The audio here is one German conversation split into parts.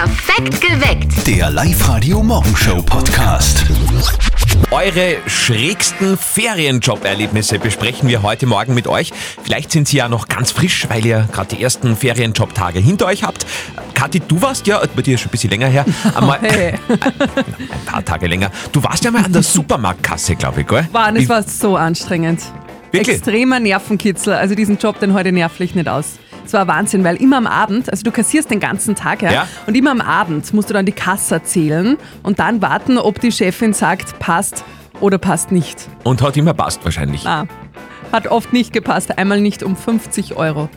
Perfekt geweckt. Der Live-Radio Morgenshow Podcast. Eure schrägsten Ferienjob-Erlebnisse besprechen wir heute Morgen mit euch. Vielleicht sind sie ja noch ganz frisch, weil ihr gerade die ersten Ferienjob-Tage hinter euch habt. Kathi, du warst ja, bei dir ist schon ein bisschen länger her, einmal, Hey. ein paar Tage länger. Du warst ja mal an der Supermarktkasse, glaube ich, gell? Mann, es war so anstrengend. Wirklich? Extremer Nervenkitzel. Also diesen Job, den heute nervlich nicht aus. Es war Wahnsinn, weil immer am Abend, also du kassierst den ganzen Tag, ja, Ja. und immer am Abend musst du dann die Kasse zählen und dann warten, ob die Chefin sagt, passt oder passt nicht. Und hat immer passt wahrscheinlich. Ah, hat oft nicht gepasst, einmal nicht um 50 Euro.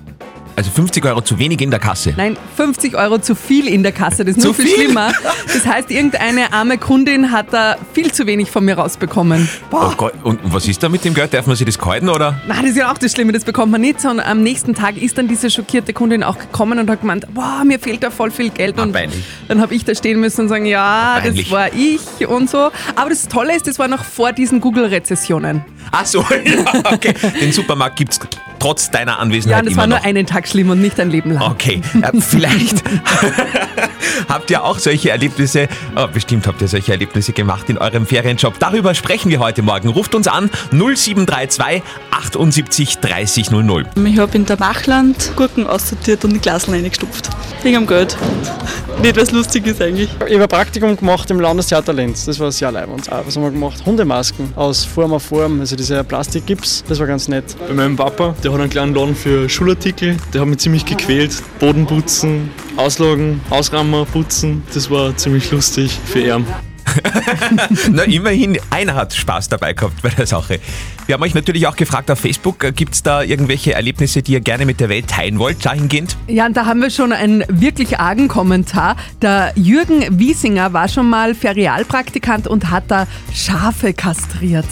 Also 50 Euro zu wenig in der Kasse. Nein, 50 Euro zu viel in der Kasse, das ist nur viel, viel? schlimmer. Das heißt, irgendeine arme Kundin hat da viel zu wenig von mir rausbekommen. Oh Gott, und was ist da mit dem Geld? Darf man sich das kalten oder? Na, das ist ja auch das Schlimme, das bekommt man nicht, sondern am nächsten Tag ist dann diese schockierte Kundin auch gekommen und hat gemeint, boah, mir fehlt da voll viel Geld. Ah, und dann habe ich da stehen müssen und sagen, ja, Peinlich. das war ich und so. Aber das Tolle ist, das war noch vor diesen Google-Rezessionen. Ach so, ja, okay. Den Supermarkt gibt's trotz deiner Ja, Anwesenheit und das war nur noch. einen Tag schlimm und nicht ein Leben lang. Okay, äh, vielleicht habt ihr auch solche Erlebnisse, oh, bestimmt habt ihr solche Erlebnisse gemacht in eurem Ferienjob. Darüber sprechen wir heute Morgen. Ruft uns an 0732 78 30 00. Ich habe in der Machland Gurken aussortiert und in Glasl reingestopft. Wegen am Geld. Nicht, was lustig ist eigentlich. Ich habe ein Praktikum gemacht im Landestheater Lenz. Das war sehr leibend. Was haben wir gemacht? Hundemasken aus Form auf Form, also diese Plastikgips. Das war ganz nett. Bei meinem Papa, der hat einen kleinen Laden für Schulartikel. Der hat mich ziemlich gequält. Boden putzen, auslagen, ausrammen, putzen. Das war ziemlich lustig für ihn. Na, immerhin, einer hat Spaß dabei gehabt bei der Sache. Wir haben euch natürlich auch gefragt auf Facebook, gibt es da irgendwelche Erlebnisse, die ihr gerne mit der Welt teilen wollt, dahingehend? Ja, und da haben wir schon einen wirklich argen Kommentar. Der Jürgen Wiesinger war schon mal Ferialpraktikant und hat da Schafe kastriert.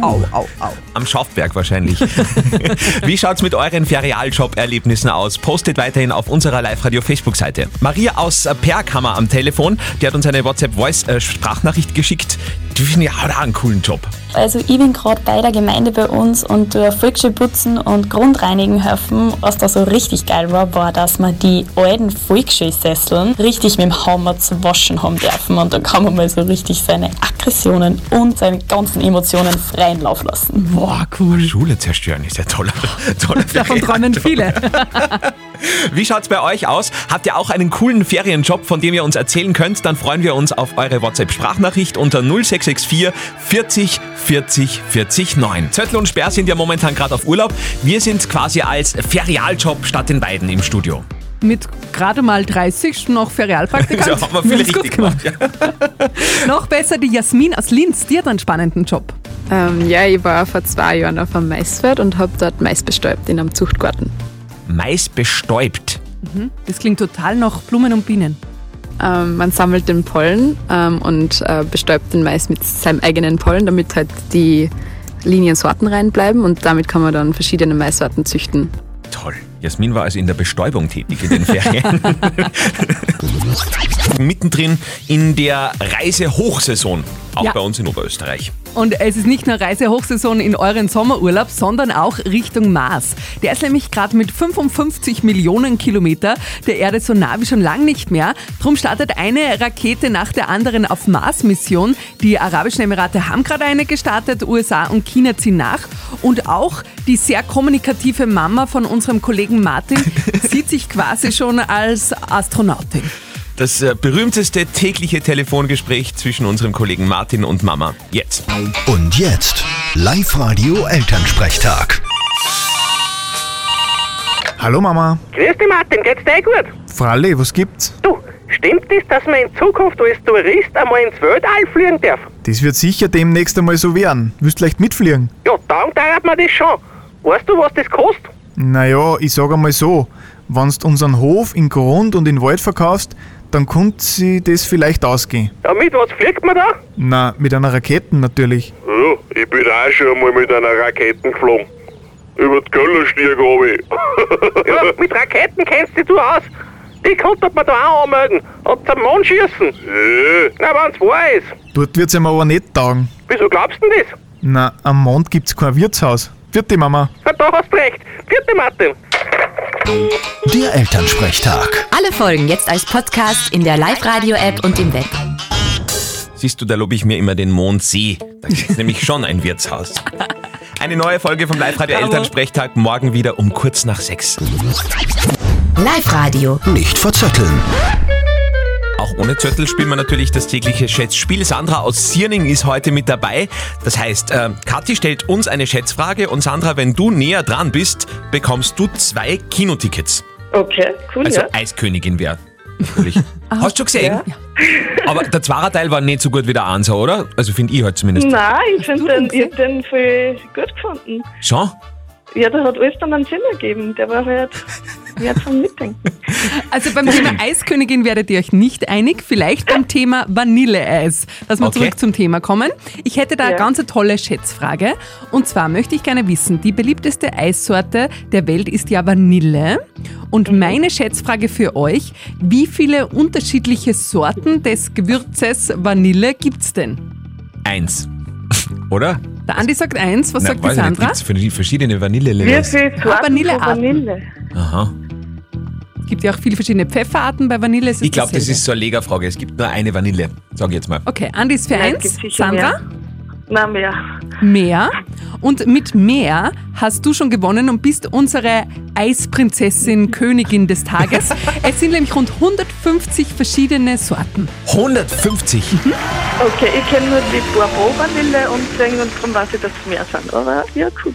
Au, au, au. Am Schaufberg wahrscheinlich. Wie schaut's mit euren Ferialjob-Erlebnissen aus? Postet weiterhin auf unserer Live-Radio-Facebook-Seite. Maria aus äh, Perkhammer am Telefon, die hat uns eine WhatsApp-Voice-Sprachnachricht geschickt. Die finden ja auch einen coolen Job. Also ich bin gerade bei der Gemeinde bei uns und durch Volksschule putzen und Grundreinigen helfen. Was da so richtig geil war, war, dass wir die alten Volksschulsesseln richtig mit dem Hammer zu waschen haben dürfen. Und da kann man mal so richtig seine Aggressionen und seine ganzen Emotionen freien Lauf lassen. Boah, cool. Schule zerstören ist ja toller. toller Davon träumen viele. Wie schaut's bei euch aus? Habt ihr auch einen coolen Ferienjob, von dem ihr uns erzählen könnt? Dann freuen wir uns auf eure WhatsApp-Sprachnachricht unter 0664 40 40 40 9. Zöttl und Sperr sind ja momentan gerade auf Urlaub. Wir sind quasi als Ferialjob statt den beiden im Studio. Mit gerade mal 30 noch Ferialpraktikant. Ja, haben wir viel richtig gemacht. Ja. Noch besser die Jasmin aus Linz, die hat einen spannenden Job. Ähm, ja, ich war vor zwei Jahren auf einem Maisfeld und habe dort Mais bestäubt in einem Zuchtgarten. Mais bestäubt. Das klingt total nach Blumen und Bienen. Ähm, man sammelt den Pollen ähm, und äh, bestäubt den Mais mit seinem eigenen Pollen, damit halt die Liniensorten reinbleiben und damit kann man dann verschiedene Maissorten züchten. Toll. Jasmin war also in der Bestäubung tätig in den Ferien. Mittendrin in der Reisehochsaison, auch Ja. bei uns in Oberösterreich. Und es ist nicht nur Reisehochsaison in euren Sommerurlaub, sondern auch Richtung Mars. Der ist nämlich gerade mit 55 Millionen Kilometer der Erde so nah wie schon lang nicht mehr. Drum startet eine Rakete nach der anderen auf Mars-Mission. Die Arabischen Emirate haben gerade eine gestartet, USA und China ziehen nach. Und auch die sehr kommunikative Mama von unserem Kollegen Martin sieht sich quasi schon als Astronautin. Das äh, berühmteste tägliche Telefongespräch zwischen unserem Kollegen Martin und Mama. Jetzt. Und jetzt Live-Radio Elternsprechtag. Hallo Mama. Grüß dich Martin, geht's dir eh gut? Fralli, was gibt's? Du, stimmt es, dass man in Zukunft als Tourist einmal ins Weltall fliegen darf? Das wird sicher demnächst einmal so werden. Willst leicht mitfliegen? Ja, dann dauert man das schon. Weißt du, was das kostet? Naja, ich sag einmal so. Wenn du unseren Hof in Grund und in Wald verkaufst, dann könnte sie das vielleicht ausgehen. Ja, mit was fliegt man da? Na, mit einer Rakete natürlich. Ja, ich bin auch schon einmal mit einer Rakete geflogen. Über die Köllerstieg runter. Ja, mit Raketen kennst du dich aus. Die konnte man da auch anmelden und zum Mond schießen. Ja. Na, wenn's wahr ist. Dort wird's ihm aber nicht taugen. Wieso glaubst du denn das? Na, am Mond gibt's kein Wirtshaus. Vierte Mama. Na, da hast du recht. Vierte Martin. Der Elternsprechtag. Alle Folgen jetzt als Podcast in der Live-Radio-App und im Web. Siehst du, da lobe ich mir immer den Mondsee. Da ist nämlich schon ein Wirtshaus. Eine neue Folge vom Live-Radio. Elternsprechtag morgen wieder um kurz nach sechs. Live-Radio. Nicht verzetteln. Auch ohne Zettel spielen wir natürlich das tägliche Schätzspiel. Sandra aus Sierning ist heute mit dabei. Das heißt, äh, Kathi stellt uns eine Schätzfrage und Sandra, wenn du näher dran bist, bekommst du zwei Kinotickets. Okay, cool, Also ja. Eiskönigin wäre. Natürlich. Hast du schon gesehen? Aber der Zweierteil war nicht so gut wie der Einser, oder? Also finde ich halt zumindest. Nein, ich finde den, ich hab den voll gut gefunden. Schon? Ja, da hat alles dann einen Sinn ergeben. Der war halt, ja, zum Mitdenken. Also beim Thema Eiskönigin werdet ihr euch nicht einig, vielleicht beim Thema Vanilleeis. Dass wir Okay. zurück zum Thema kommen. Ich hätte da eine Ja. ganz tolle Schätzfrage. Und zwar möchte ich gerne wissen, die beliebteste Eissorte der Welt ist ja Vanille. Und Mhm. meine Schätzfrage für euch, wie viele unterschiedliche Sorten des Gewürzes Vanille gibt's denn? Eins. Oder? Der Andi sagt eins, was Na, sagt die ich nicht, Sandra? gibt's für die verschiedene Wie Vanille-Levels? viel Ah, Sorten Vanillearten. Vanille? Aha. Es gibt ja auch viele verschiedene Pfefferarten bei Vanille. ist es Ich glaube, das ist so eine Legerfrage. Es gibt nur eine Vanille, sag ich jetzt mal. Okay, Andi ist für Nein, eins, Sandra? mehr. Nein, mehr. Mehr. Und mit mehr hast du schon gewonnen und bist unsere Eisprinzessin, Königin des Tages. Es sind nämlich rund 150 verschiedene Sorten. 150. Okay, ich kenne nur die Bourbon-Vanille und irgendwann darum weiß ich, dass es mehr sind. Aber ja, gut.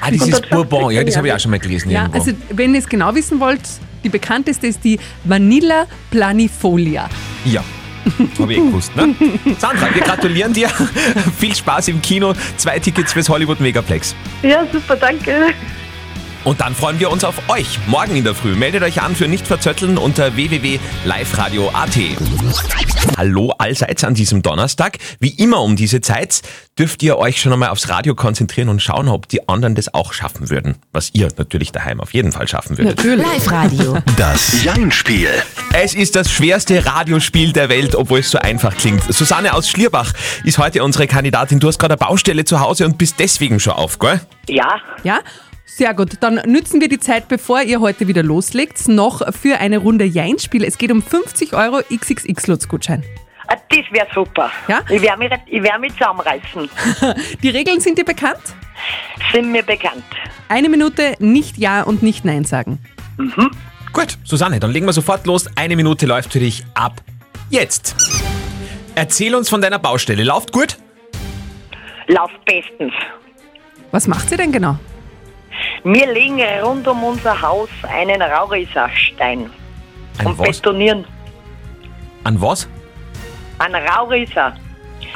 Ah, das ist 150, Bourbon. Ja, das habe ich ja. auch schon mal gelesen Ja, irgendwo. also wenn ihr es genau wissen wollt, die bekannteste ist die Vanilla Planifolia. Ja. Habe ich eh gewusst, ne? Sandra, wir gratulieren dir. Viel Spaß im Kino. Zwei Tickets fürs Hollywood Megaplex. Ja, super, danke. Und dann freuen wir uns auf euch morgen in der Früh. Meldet euch an für nicht verzötteln unter www.liveradio.at. Hallo allseits an diesem Donnerstag. Wie immer um diese Zeit dürft ihr euch schon einmal aufs Radio konzentrieren und schauen, ob die anderen das auch schaffen würden. Was ihr natürlich daheim auf jeden Fall schaffen würdet. Natürlich. Live-Radio. Das Jein-Spiel. Es ist das schwerste Radiospiel der Welt, obwohl es so einfach klingt. Susanne aus Schlierbach ist heute unsere Kandidatin. Du hast gerade eine Baustelle zu Hause und bist deswegen schon auf, gell? Ja, Ja? Sehr gut. Dann nützen wir die Zeit, bevor ihr heute wieder loslegt, noch für eine Runde Jein-Spiel. Es geht um 50 Euro XXX-Lutz-Gutschein. Ah, Das wäre super. Ja? Ich werde mich, ich werd mich zusammenreißen. Die Regeln sind dir bekannt? Sind mir bekannt. Eine Minute nicht Ja und nicht Nein sagen. Gut, Susanne, dann legen wir sofort los. Eine Minute läuft für dich ab. Jetzt. Erzähl uns von deiner Baustelle. Lauft gut? Läuft bestens. Was macht sie denn genau? Wir legen rund um unser Haus einen Raurisserstein Ein und was? betonieren. An was? Ein Raurisser.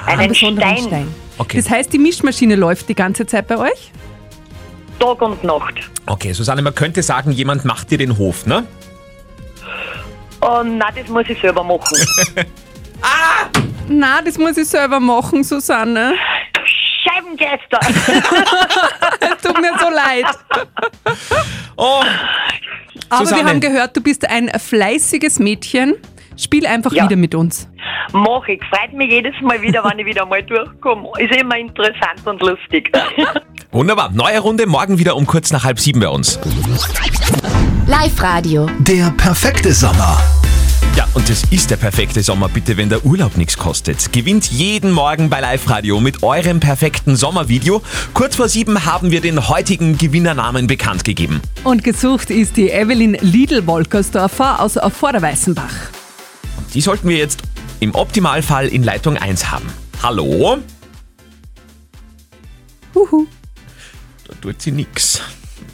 Einen Einen besonderen Stein. Okay. Das heißt, die Mischmaschine läuft die ganze Zeit bei euch? Tag und Nacht. Okay, Susanne, man könnte sagen, jemand macht dir den Hof, ne? Oh nein, das muss ich selber machen. Na, das muss ich selber machen, Susanne. Scheibengeister. Tut mir so leid. Oh, Aber Susanne. wir haben gehört, du bist ein fleißiges Mädchen. Spiel einfach Ja. wieder mit uns. Mach ich. Freut mich jedes Mal wieder, wenn ich wieder mal durchkomme. Ist immer interessant und lustig. wunderbar. Neue Runde, morgen wieder um kurz nach halb sieben bei uns. Live-Radio. Der perfekte Sommer. Ja, und es ist der perfekte Sommer, bitte, wenn der Urlaub nichts kostet. Gewinnt jeden Morgen bei Live Radio mit eurem perfekten Sommervideo. Kurz vor sieben haben wir den heutigen Gewinnernamen bekannt gegeben. Und gesucht ist die Evelyn Lidl-Wolkersdorfer aus Vorderweißenbach. Die sollten wir jetzt im Optimalfall in Leitung 1 haben. Hallo? Huhu, Da tut sie nix.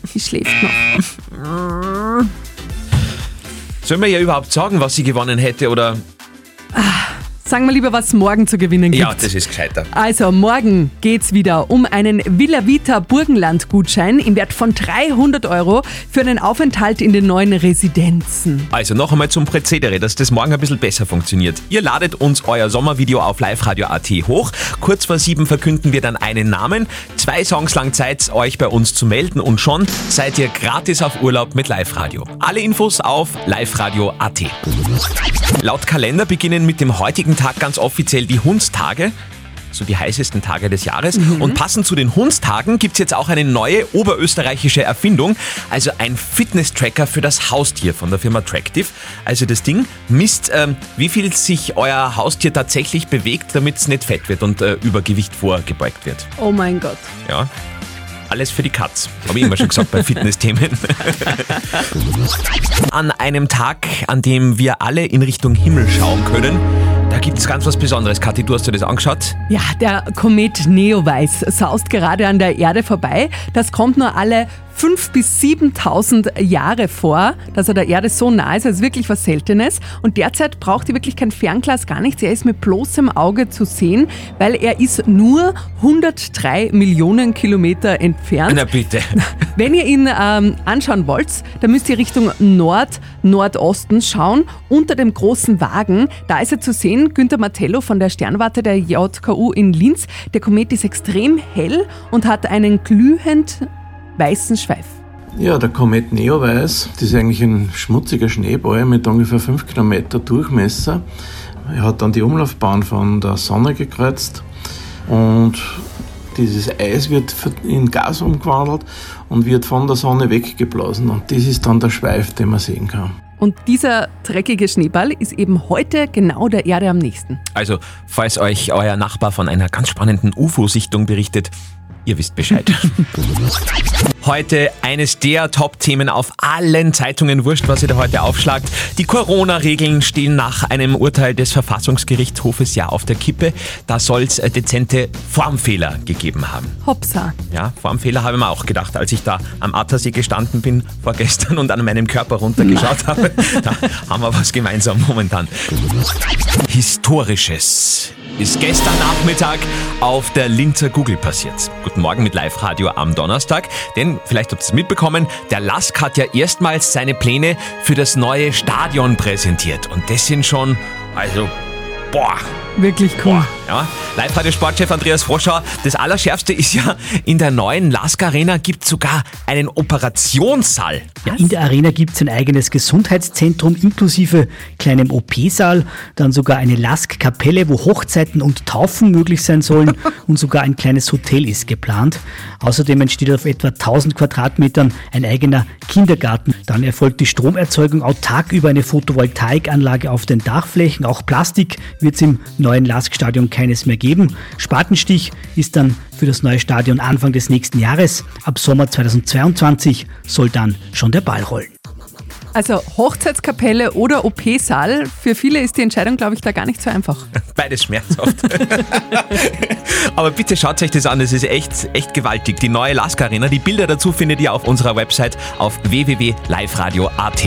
sie schläft noch. Sollen wir ihr überhaupt sagen, was sie gewonnen hätte oder? Sagen wir lieber, was es morgen zu gewinnen gibt. Ja, das ist gescheiter. Also morgen geht's wieder um einen Villa Vita Burgenland Gutschein im Wert von 300 Euro für einen Aufenthalt in den neuen Residenzen. Also noch einmal zum Prozedere, dass das morgen ein bisschen besser funktioniert. Ihr ladet uns euer Sommervideo auf liveradio.at hoch. Kurz vor sieben verkünden wir dann einen Namen. Zwei Songs lang Zeit, euch bei uns zu melden und schon seid ihr gratis auf Urlaub mit Live-Radio. Alle Infos auf liveradio.at. Laut Kalender beginnen mit dem heutigen Tag ganz offiziell die Hundstage. so die heißesten Tage des Jahres. Und passend zu den Hundstagen gibt es jetzt auch eine neue oberösterreichische Erfindung, also ein Fitness-Tracker für das Haustier von der Firma Tractive. Also das Ding misst, ähm, wie viel sich euer Haustier tatsächlich bewegt, damit es nicht fett wird und äh, Übergewicht vorgebeugt wird. Oh mein Gott. Ja. Alles für die Katz. Habe ich immer schon gesagt bei Fitnessthemen. An einem Tag, an dem wir alle in Richtung Himmel schauen können, da gibt es ganz was Besonderes. Kathi, du hast dir das angeschaut? Ja, der Komet Neowise saust gerade an der Erde vorbei. Das kommt nur alle 5.000 bis 7.000 Jahre vor, dass er der Erde so nah ist. Ist wirklich was Seltenes. Und derzeit braucht ihr wirklich kein Fernglas, gar nichts. Er ist mit bloßem Auge zu sehen, weil er ist nur 103 Millionen Kilometer entfernt. Na bitte. Wenn ihr ihn ähm, anschauen wollt, dann müsst ihr Richtung Nord-Nordosten schauen. Unter dem großen Wagen, da ist er zu sehen, Günther Martello von der Sternwarte der JKU in Linz. Der Komet ist extrem hell und hat einen glühend weißen Schweif. Ja, der Komet Neowise, das ist eigentlich ein schmutziger Schneeball mit ungefähr 5 Kilometer Durchmesser. Er hat dann die Umlaufbahn von der Sonne gekreuzt und dieses Eis wird in Gas umgewandelt und wird von der Sonne weggeblasen. Und das ist dann der Schweif, den man sehen kann. Und dieser dreckige Schneeball ist eben heute genau der Erde am nächsten. Also, falls euch euer Nachbar von einer ganz spannenden UFO-Sichtung berichtet, ihr wisst Bescheid. Heute eines der Top-Themen auf allen Zeitungen, wurscht, was ihr da heute aufschlagt. Die Corona-Regeln stehen nach einem Urteil des Verfassungsgerichtshofes ja auf der Kippe. Da soll es dezente Formfehler gegeben haben. Hopsa. Ja, Formfehler habe ich mir auch gedacht, als ich da am Attersee gestanden bin vorgestern und an meinem Körper runtergeschaut habe. Da haben wir was gemeinsam momentan. Historisches ist gestern Nachmittag auf der Linzer Google passiert. Guten Morgen mit Live-Radio am Donnerstag. Denn, vielleicht habt ihr es mitbekommen, der Lask hat ja erstmals seine Pläne für das neue Stadion präsentiert. Und das sind schon, also, boah, Wirklich cool. Ja, Live-Radio-Sportchef Andreas Froschauer, das Allerschärfste ist ja, in der neuen Lask Arena gibt es sogar einen Operationssaal. Ja, in der Arena gibt es ein eigenes Gesundheitszentrum inklusive kleinem OP-Saal, dann sogar eine Lask-Kapelle, wo Hochzeiten und Taufen möglich sein sollen und sogar ein kleines Hotel ist geplant. Außerdem entsteht auf etwa 1000 Quadratmetern ein eigener Kindergarten. Dann erfolgt die Stromerzeugung autark über eine Photovoltaikanlage auf den Dachflächen. Auch Plastik wird es im neuen Lask-Stadion keines mehr geben. Spatenstich ist dann für das neue Stadion Anfang des nächsten Jahres. Ab Sommer 2022 soll dann schon der Ball rollen. Also Hochzeitskapelle oder OP-Saal, für viele ist die Entscheidung, glaube ich, da gar nicht so einfach. Beides schmerzhaft. Aber bitte schaut euch das an, das ist echt, echt gewaltig. Die neue Lask Arena, die Bilder dazu findet ihr auf unserer Website auf www.liveradio.at.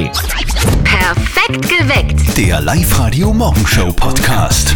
Perfekt geweckt. Der Live-Radio Morgenshow Podcast.